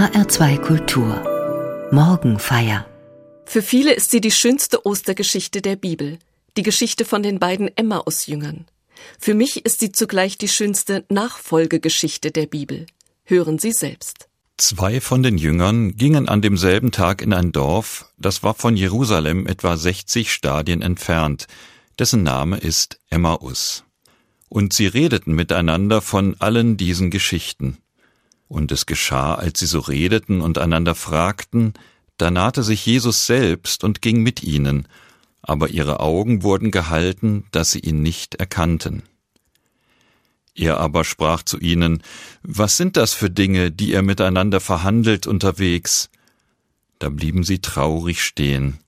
HR2 Kultur Morgenfeier Für viele ist sie die schönste Ostergeschichte der Bibel, die Geschichte von den beiden Emmaus-Jüngern. Für mich ist sie zugleich die schönste Nachfolgegeschichte der Bibel. Hören Sie selbst. Zwei von den Jüngern gingen an demselben Tag in ein Dorf, das war von Jerusalem etwa 60 Stadien entfernt, dessen Name ist Emmaus. Und sie redeten miteinander von allen diesen Geschichten. Und es geschah, als sie so redeten und einander fragten, da nahte sich Jesus selbst und ging mit ihnen, aber ihre Augen wurden gehalten, dass sie ihn nicht erkannten. Er aber sprach zu ihnen, Was sind das für Dinge, die ihr miteinander verhandelt unterwegs? Da blieben sie traurig stehen.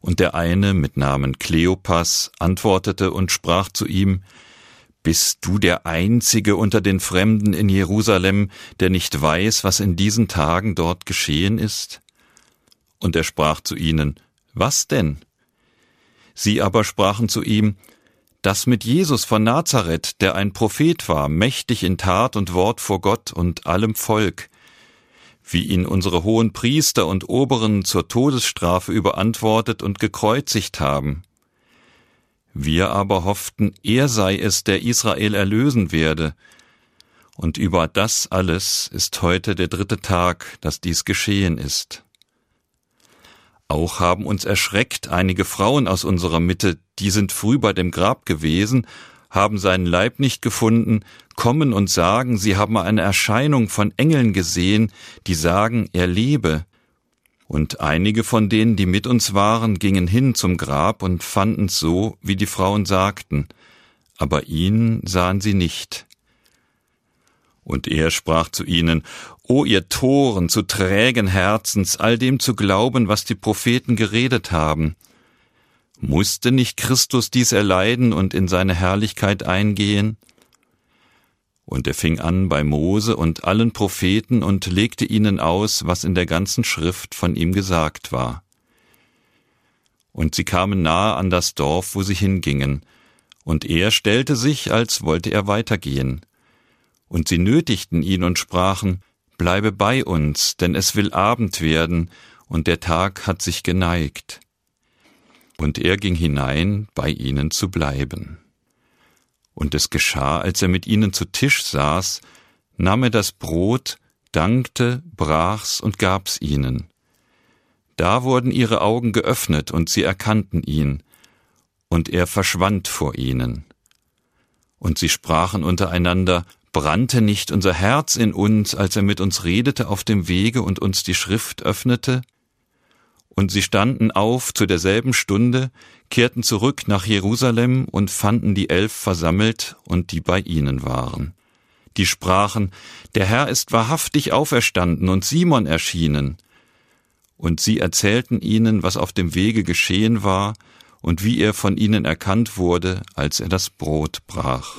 Und der eine mit Namen Kleopas antwortete und sprach zu ihm, bist du der Einzige unter den Fremden in Jerusalem, der nicht weiß, was in diesen Tagen dort geschehen ist? Und er sprach zu ihnen, Was denn? Sie aber sprachen zu ihm, Das mit Jesus von Nazareth, der ein Prophet war, mächtig in Tat und Wort vor Gott und allem Volk, wie ihn unsere hohen Priester und Oberen zur Todesstrafe überantwortet und gekreuzigt haben. Wir aber hofften, er sei es, der Israel erlösen werde. Und über das alles ist heute der dritte Tag, dass dies geschehen ist. Auch haben uns erschreckt einige Frauen aus unserer Mitte, die sind früh bei dem Grab gewesen, haben seinen Leib nicht gefunden, kommen und sagen, sie haben eine Erscheinung von Engeln gesehen, die sagen, er lebe. Und einige von denen, die mit uns waren, gingen hin zum Grab und fanden's so, wie die Frauen sagten, aber ihn sahen sie nicht. Und er sprach zu ihnen, O ihr Toren, zu trägen Herzens, all dem zu glauben, was die Propheten geredet haben. Musste nicht Christus dies erleiden und in seine Herrlichkeit eingehen? Und er fing an bei Mose und allen Propheten und legte ihnen aus, was in der ganzen Schrift von ihm gesagt war. Und sie kamen nahe an das Dorf, wo sie hingingen, und er stellte sich, als wollte er weitergehen. Und sie nötigten ihn und sprachen, Bleibe bei uns, denn es will Abend werden, und der Tag hat sich geneigt. Und er ging hinein, bei ihnen zu bleiben. Und es geschah, als er mit ihnen zu Tisch saß, nahm er das Brot, dankte, brach's und gab's ihnen. Da wurden ihre Augen geöffnet und sie erkannten ihn, und er verschwand vor ihnen. Und sie sprachen untereinander, brannte nicht unser Herz in uns, als er mit uns redete auf dem Wege und uns die Schrift öffnete? Und sie standen auf zu derselben Stunde, kehrten zurück nach Jerusalem und fanden die Elf versammelt und die bei ihnen waren. Die sprachen, der Herr ist wahrhaftig auferstanden und Simon erschienen. Und sie erzählten ihnen, was auf dem Wege geschehen war und wie er von ihnen erkannt wurde, als er das Brot brach.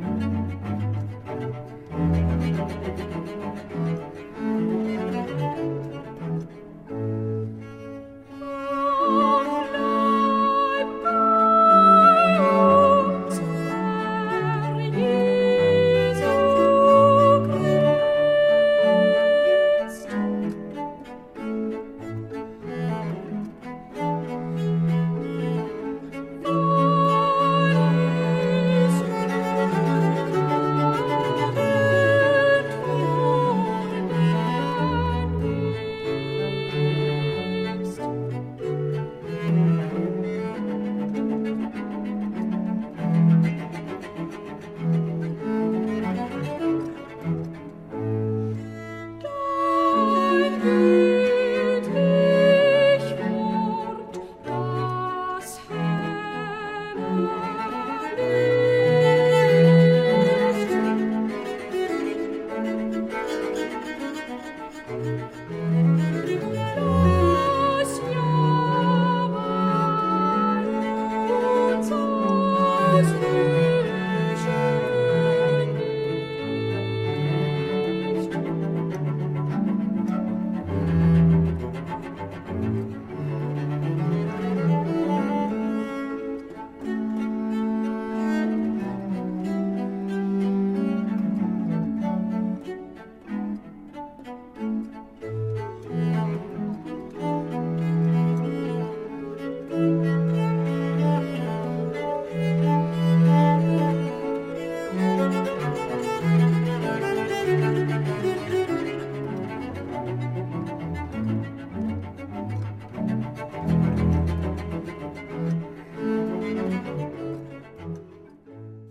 thank you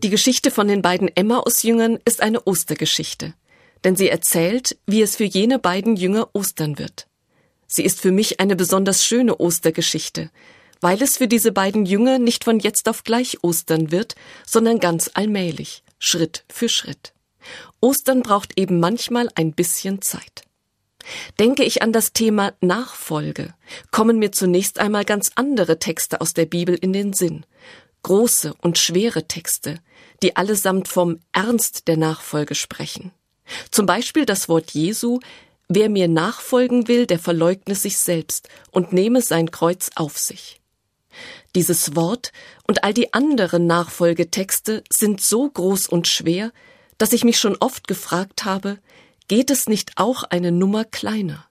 Die Geschichte von den beiden Emmaus-Jüngern ist eine Ostergeschichte, denn sie erzählt, wie es für jene beiden Jünger Ostern wird. Sie ist für mich eine besonders schöne Ostergeschichte, weil es für diese beiden Jünger nicht von jetzt auf gleich Ostern wird, sondern ganz allmählich, Schritt für Schritt. Ostern braucht eben manchmal ein bisschen Zeit. Denke ich an das Thema Nachfolge, kommen mir zunächst einmal ganz andere Texte aus der Bibel in den Sinn. Große und schwere Texte, die allesamt vom Ernst der Nachfolge sprechen. Zum Beispiel das Wort Jesu, wer mir nachfolgen will, der verleugne sich selbst und nehme sein Kreuz auf sich. Dieses Wort und all die anderen Nachfolgetexte sind so groß und schwer, dass ich mich schon oft gefragt habe, geht es nicht auch eine Nummer kleiner?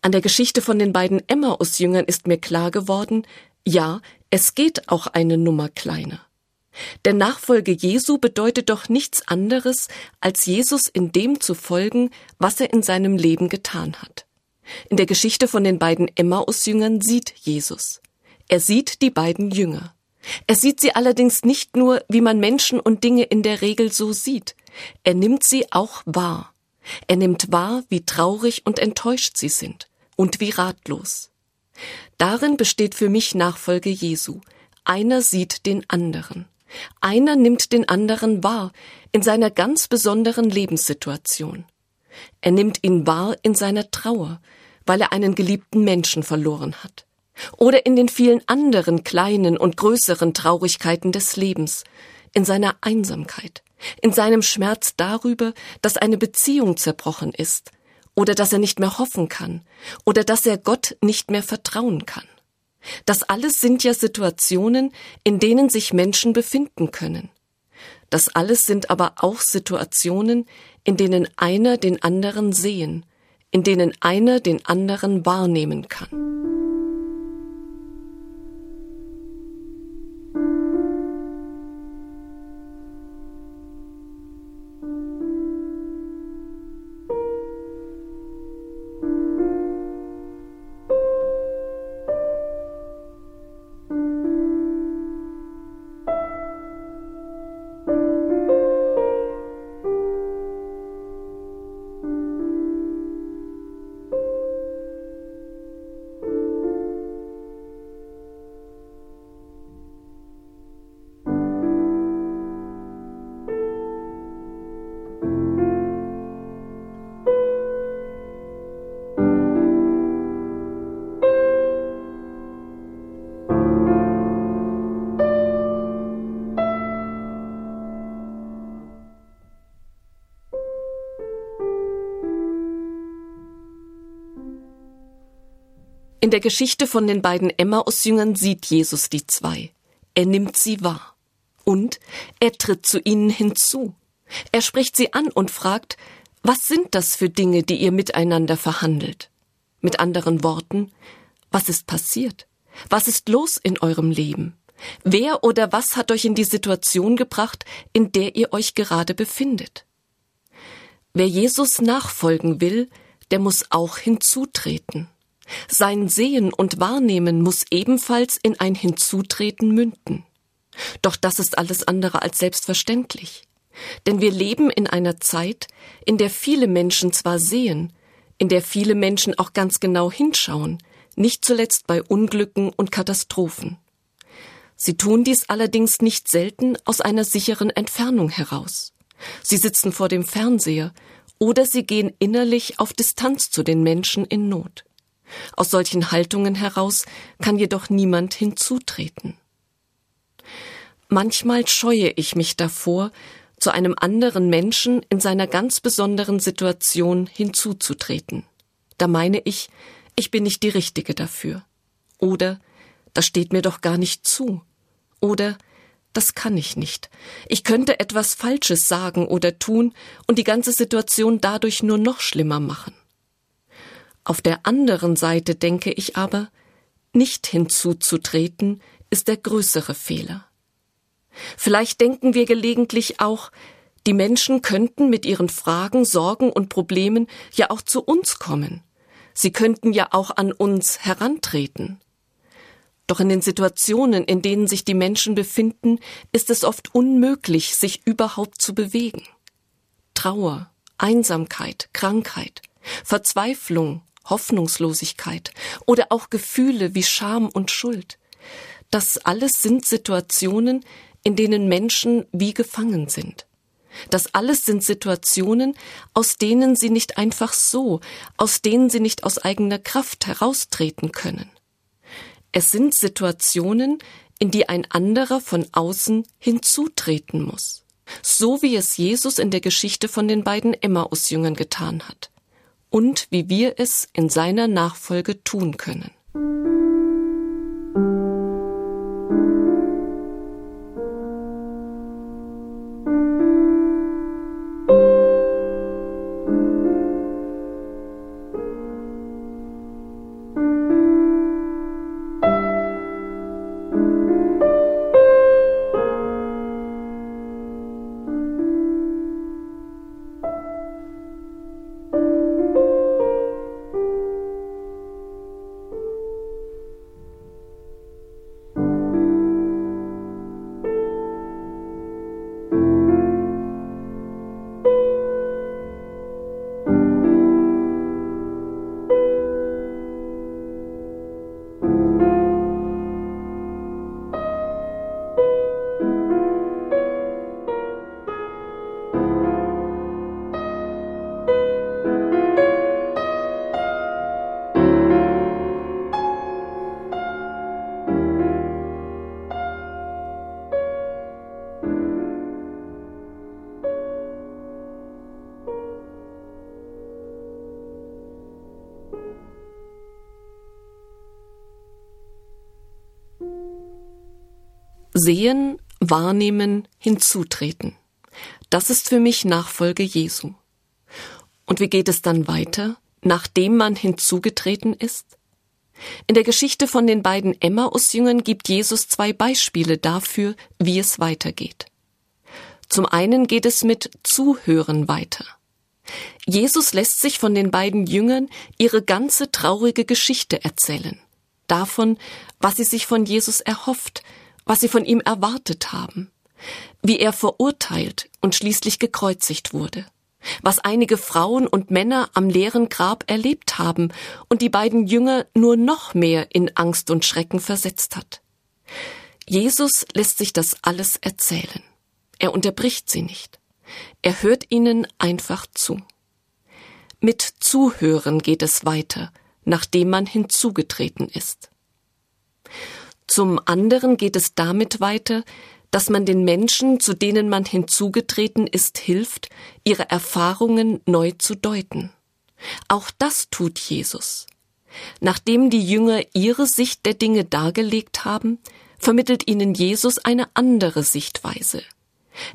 An der Geschichte von den beiden Emmaus-Jüngern ist mir klar geworden, ja, es geht auch eine Nummer kleiner. Der Nachfolge Jesu bedeutet doch nichts anderes, als Jesus in dem zu folgen, was er in seinem Leben getan hat. In der Geschichte von den beiden Emmaus-Jüngern sieht Jesus. Er sieht die beiden Jünger. Er sieht sie allerdings nicht nur, wie man Menschen und Dinge in der Regel so sieht. Er nimmt sie auch wahr. Er nimmt wahr, wie traurig und enttäuscht sie sind und wie ratlos. Darin besteht für mich Nachfolge Jesu. Einer sieht den anderen. Einer nimmt den anderen wahr in seiner ganz besonderen Lebenssituation. Er nimmt ihn wahr in seiner Trauer, weil er einen geliebten Menschen verloren hat. Oder in den vielen anderen kleinen und größeren Traurigkeiten des Lebens, in seiner Einsamkeit, in seinem Schmerz darüber, dass eine Beziehung zerbrochen ist, oder dass er nicht mehr hoffen kann, oder dass er Gott nicht mehr vertrauen kann. Das alles sind ja Situationen, in denen sich Menschen befinden können. Das alles sind aber auch Situationen, in denen einer den anderen sehen, in denen einer den anderen wahrnehmen kann. In der Geschichte von den beiden Emmaus-Jüngern sieht Jesus die zwei. Er nimmt sie wahr. Und er tritt zu ihnen hinzu. Er spricht sie an und fragt, was sind das für Dinge, die ihr miteinander verhandelt? Mit anderen Worten, was ist passiert? Was ist los in eurem Leben? Wer oder was hat euch in die Situation gebracht, in der ihr euch gerade befindet? Wer Jesus nachfolgen will, der muss auch hinzutreten. Sein Sehen und Wahrnehmen muss ebenfalls in ein Hinzutreten münden. Doch das ist alles andere als selbstverständlich. Denn wir leben in einer Zeit, in der viele Menschen zwar sehen, in der viele Menschen auch ganz genau hinschauen, nicht zuletzt bei Unglücken und Katastrophen. Sie tun dies allerdings nicht selten aus einer sicheren Entfernung heraus. Sie sitzen vor dem Fernseher oder sie gehen innerlich auf Distanz zu den Menschen in Not. Aus solchen Haltungen heraus kann jedoch niemand hinzutreten. Manchmal scheue ich mich davor, zu einem anderen Menschen in seiner ganz besonderen Situation hinzuzutreten. Da meine ich, ich bin nicht die Richtige dafür. Oder das steht mir doch gar nicht zu. Oder das kann ich nicht. Ich könnte etwas Falsches sagen oder tun und die ganze Situation dadurch nur noch schlimmer machen. Auf der anderen Seite denke ich aber, nicht hinzuzutreten ist der größere Fehler. Vielleicht denken wir gelegentlich auch, die Menschen könnten mit ihren Fragen, Sorgen und Problemen ja auch zu uns kommen. Sie könnten ja auch an uns herantreten. Doch in den Situationen, in denen sich die Menschen befinden, ist es oft unmöglich, sich überhaupt zu bewegen. Trauer, Einsamkeit, Krankheit, Verzweiflung, Hoffnungslosigkeit oder auch Gefühle wie Scham und Schuld. Das alles sind Situationen, in denen Menschen wie gefangen sind. Das alles sind Situationen, aus denen sie nicht einfach so, aus denen sie nicht aus eigener Kraft heraustreten können. Es sind Situationen, in die ein anderer von außen hinzutreten muss. So wie es Jesus in der Geschichte von den beiden Emmaus-Jüngern getan hat. Und wie wir es in seiner Nachfolge tun können. Sehen, wahrnehmen, hinzutreten. Das ist für mich Nachfolge Jesu. Und wie geht es dann weiter, nachdem man hinzugetreten ist? In der Geschichte von den beiden Emmaus-Jüngern gibt Jesus zwei Beispiele dafür, wie es weitergeht. Zum einen geht es mit Zuhören weiter. Jesus lässt sich von den beiden Jüngern ihre ganze traurige Geschichte erzählen. Davon, was sie sich von Jesus erhofft, was sie von ihm erwartet haben, wie er verurteilt und schließlich gekreuzigt wurde, was einige Frauen und Männer am leeren Grab erlebt haben und die beiden Jünger nur noch mehr in Angst und Schrecken versetzt hat. Jesus lässt sich das alles erzählen. Er unterbricht sie nicht. Er hört ihnen einfach zu. Mit Zuhören geht es weiter, nachdem man hinzugetreten ist. Zum anderen geht es damit weiter, dass man den Menschen, zu denen man hinzugetreten ist, hilft, ihre Erfahrungen neu zu deuten. Auch das tut Jesus. Nachdem die Jünger ihre Sicht der Dinge dargelegt haben, vermittelt ihnen Jesus eine andere Sichtweise.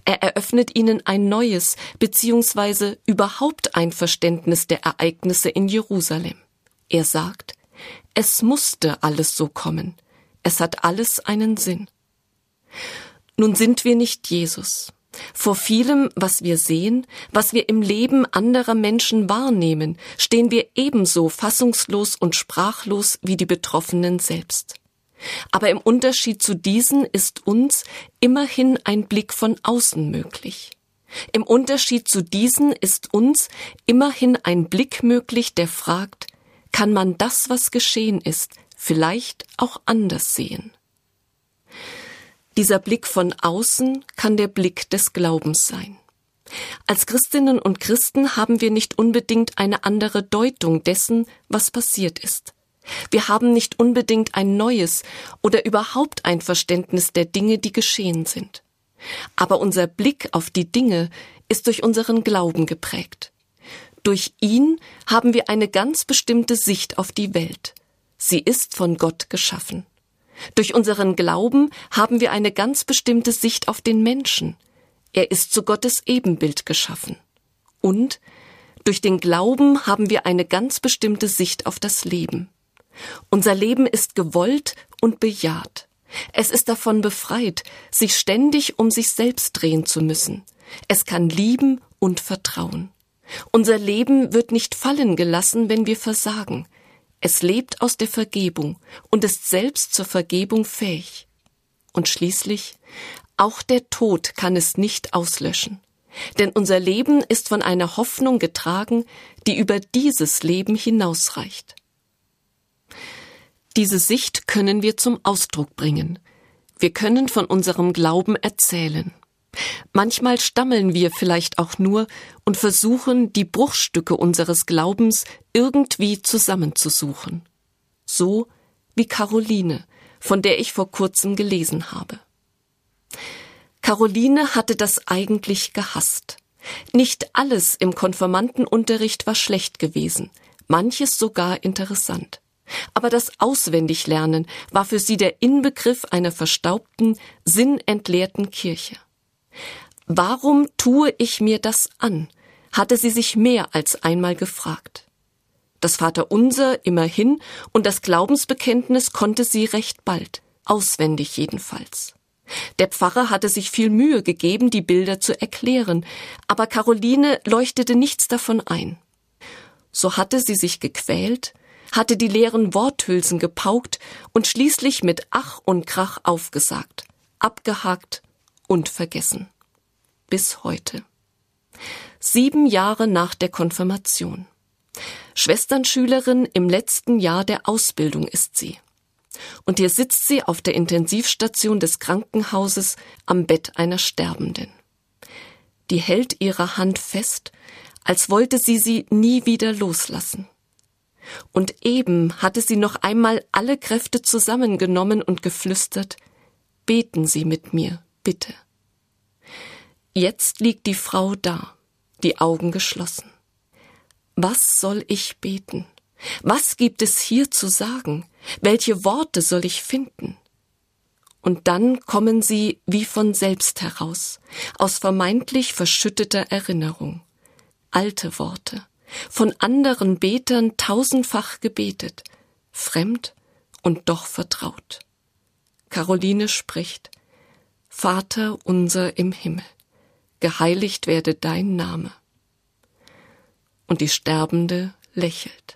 Er eröffnet ihnen ein neues beziehungsweise überhaupt ein Verständnis der Ereignisse in Jerusalem. Er sagt, es musste alles so kommen, es hat alles einen Sinn. Nun sind wir nicht Jesus. Vor vielem, was wir sehen, was wir im Leben anderer Menschen wahrnehmen, stehen wir ebenso fassungslos und sprachlos wie die Betroffenen selbst. Aber im Unterschied zu diesen ist uns immerhin ein Blick von außen möglich. Im Unterschied zu diesen ist uns immerhin ein Blick möglich, der fragt, kann man das, was geschehen ist, vielleicht auch anders sehen. Dieser Blick von außen kann der Blick des Glaubens sein. Als Christinnen und Christen haben wir nicht unbedingt eine andere Deutung dessen, was passiert ist. Wir haben nicht unbedingt ein neues oder überhaupt ein Verständnis der Dinge, die geschehen sind. Aber unser Blick auf die Dinge ist durch unseren Glauben geprägt. Durch ihn haben wir eine ganz bestimmte Sicht auf die Welt, Sie ist von Gott geschaffen. Durch unseren Glauben haben wir eine ganz bestimmte Sicht auf den Menschen. Er ist zu Gottes Ebenbild geschaffen. Und durch den Glauben haben wir eine ganz bestimmte Sicht auf das Leben. Unser Leben ist gewollt und bejaht. Es ist davon befreit, sich ständig um sich selbst drehen zu müssen. Es kann lieben und vertrauen. Unser Leben wird nicht fallen gelassen, wenn wir versagen. Es lebt aus der Vergebung und ist selbst zur Vergebung fähig. Und schließlich, auch der Tod kann es nicht auslöschen. Denn unser Leben ist von einer Hoffnung getragen, die über dieses Leben hinausreicht. Diese Sicht können wir zum Ausdruck bringen. Wir können von unserem Glauben erzählen. Manchmal stammeln wir vielleicht auch nur und versuchen, die Bruchstücke unseres Glaubens irgendwie zusammenzusuchen. So wie Caroline, von der ich vor kurzem gelesen habe. Caroline hatte das eigentlich gehasst. Nicht alles im Konformantenunterricht war schlecht gewesen, manches sogar interessant. Aber das Auswendiglernen war für sie der Inbegriff einer verstaubten, sinnentleerten Kirche. Warum tue ich mir das an? hatte sie sich mehr als einmal gefragt. Das Vaterunser immerhin und das Glaubensbekenntnis konnte sie recht bald, auswendig jedenfalls. Der Pfarrer hatte sich viel Mühe gegeben, die Bilder zu erklären, aber Caroline leuchtete nichts davon ein. So hatte sie sich gequält, hatte die leeren Worthülsen gepaukt und schließlich mit Ach und Krach aufgesagt, abgehakt und vergessen. Bis heute. Sieben Jahre nach der Konfirmation. Schwesternschülerin im letzten Jahr der Ausbildung ist sie. Und hier sitzt sie auf der Intensivstation des Krankenhauses am Bett einer Sterbenden. Die hält ihre Hand fest, als wollte sie sie nie wieder loslassen. Und eben hatte sie noch einmal alle Kräfte zusammengenommen und geflüstert, Beten Sie mit mir, bitte. Jetzt liegt die Frau da, die Augen geschlossen. Was soll ich beten? Was gibt es hier zu sagen? Welche Worte soll ich finden? Und dann kommen sie wie von selbst heraus, aus vermeintlich verschütteter Erinnerung. Alte Worte, von anderen Betern tausendfach gebetet, fremd und doch vertraut. Caroline spricht, Vater unser im Himmel, geheiligt werde dein Name. Und die Sterbende lächelt.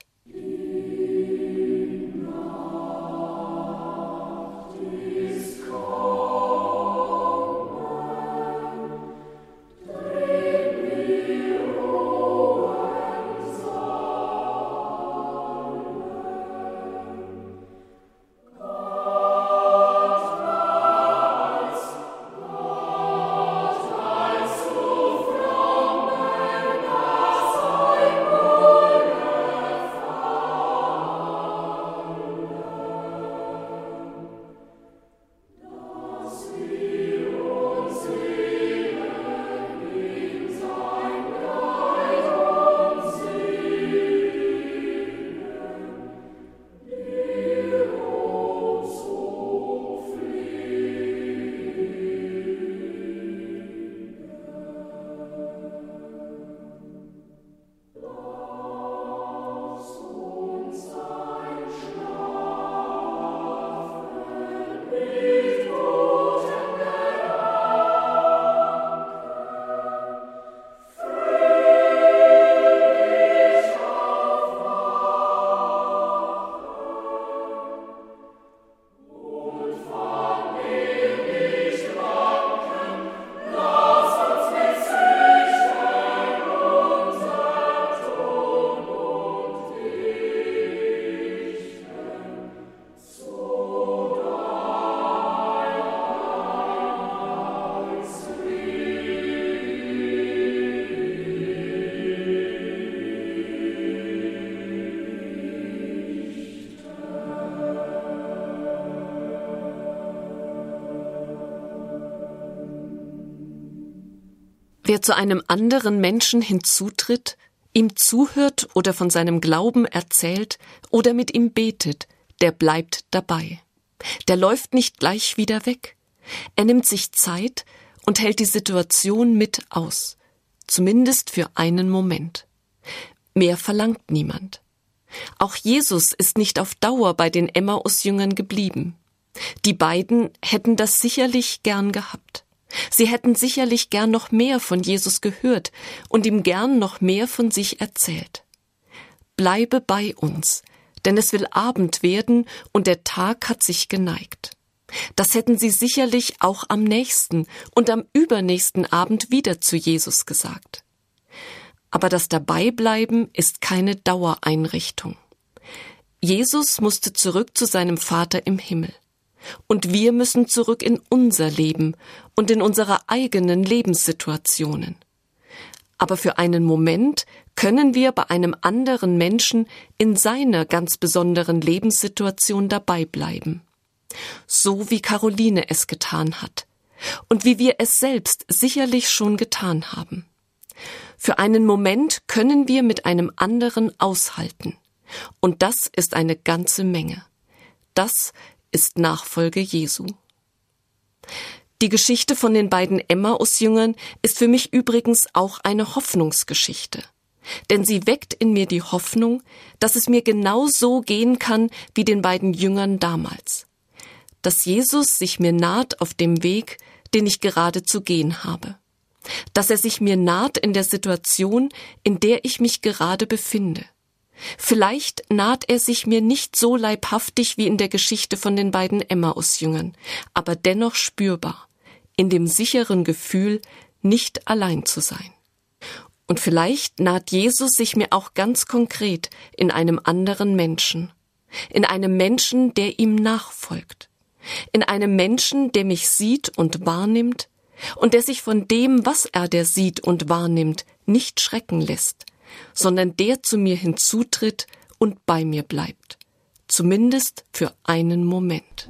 Wer zu einem anderen Menschen hinzutritt, ihm zuhört oder von seinem Glauben erzählt oder mit ihm betet, der bleibt dabei. Der läuft nicht gleich wieder weg. Er nimmt sich Zeit und hält die Situation mit aus, zumindest für einen Moment. Mehr verlangt niemand. Auch Jesus ist nicht auf Dauer bei den Emmaus-Jüngern geblieben. Die beiden hätten das sicherlich gern gehabt. Sie hätten sicherlich gern noch mehr von Jesus gehört und ihm gern noch mehr von sich erzählt. Bleibe bei uns, denn es will Abend werden und der Tag hat sich geneigt. Das hätten sie sicherlich auch am nächsten und am übernächsten Abend wieder zu Jesus gesagt. Aber das Dabeibleiben ist keine Dauereinrichtung. Jesus musste zurück zu seinem Vater im Himmel. Und wir müssen zurück in unser Leben und in unsere eigenen Lebenssituationen. Aber für einen Moment können wir bei einem anderen Menschen in seiner ganz besonderen Lebenssituation dabei bleiben. So wie Caroline es getan hat und wie wir es selbst sicherlich schon getan haben. Für einen Moment können wir mit einem anderen aushalten. Und das ist eine ganze Menge. Das ist Nachfolge Jesu. Die Geschichte von den beiden Emmaus-Jüngern ist für mich übrigens auch eine Hoffnungsgeschichte. Denn sie weckt in mir die Hoffnung, dass es mir genau so gehen kann wie den beiden Jüngern damals. Dass Jesus sich mir naht auf dem Weg, den ich gerade zu gehen habe. Dass er sich mir naht in der Situation, in der ich mich gerade befinde. Vielleicht naht er sich mir nicht so leibhaftig wie in der Geschichte von den beiden Emmaus-Jüngern, aber dennoch spürbar, in dem sicheren Gefühl, nicht allein zu sein. Und vielleicht naht Jesus sich mir auch ganz konkret in einem anderen Menschen, in einem Menschen, der ihm nachfolgt, in einem Menschen, der mich sieht und wahrnimmt und der sich von dem, was er der sieht und wahrnimmt, nicht schrecken lässt, sondern der zu mir hinzutritt und bei mir bleibt, zumindest für einen Moment.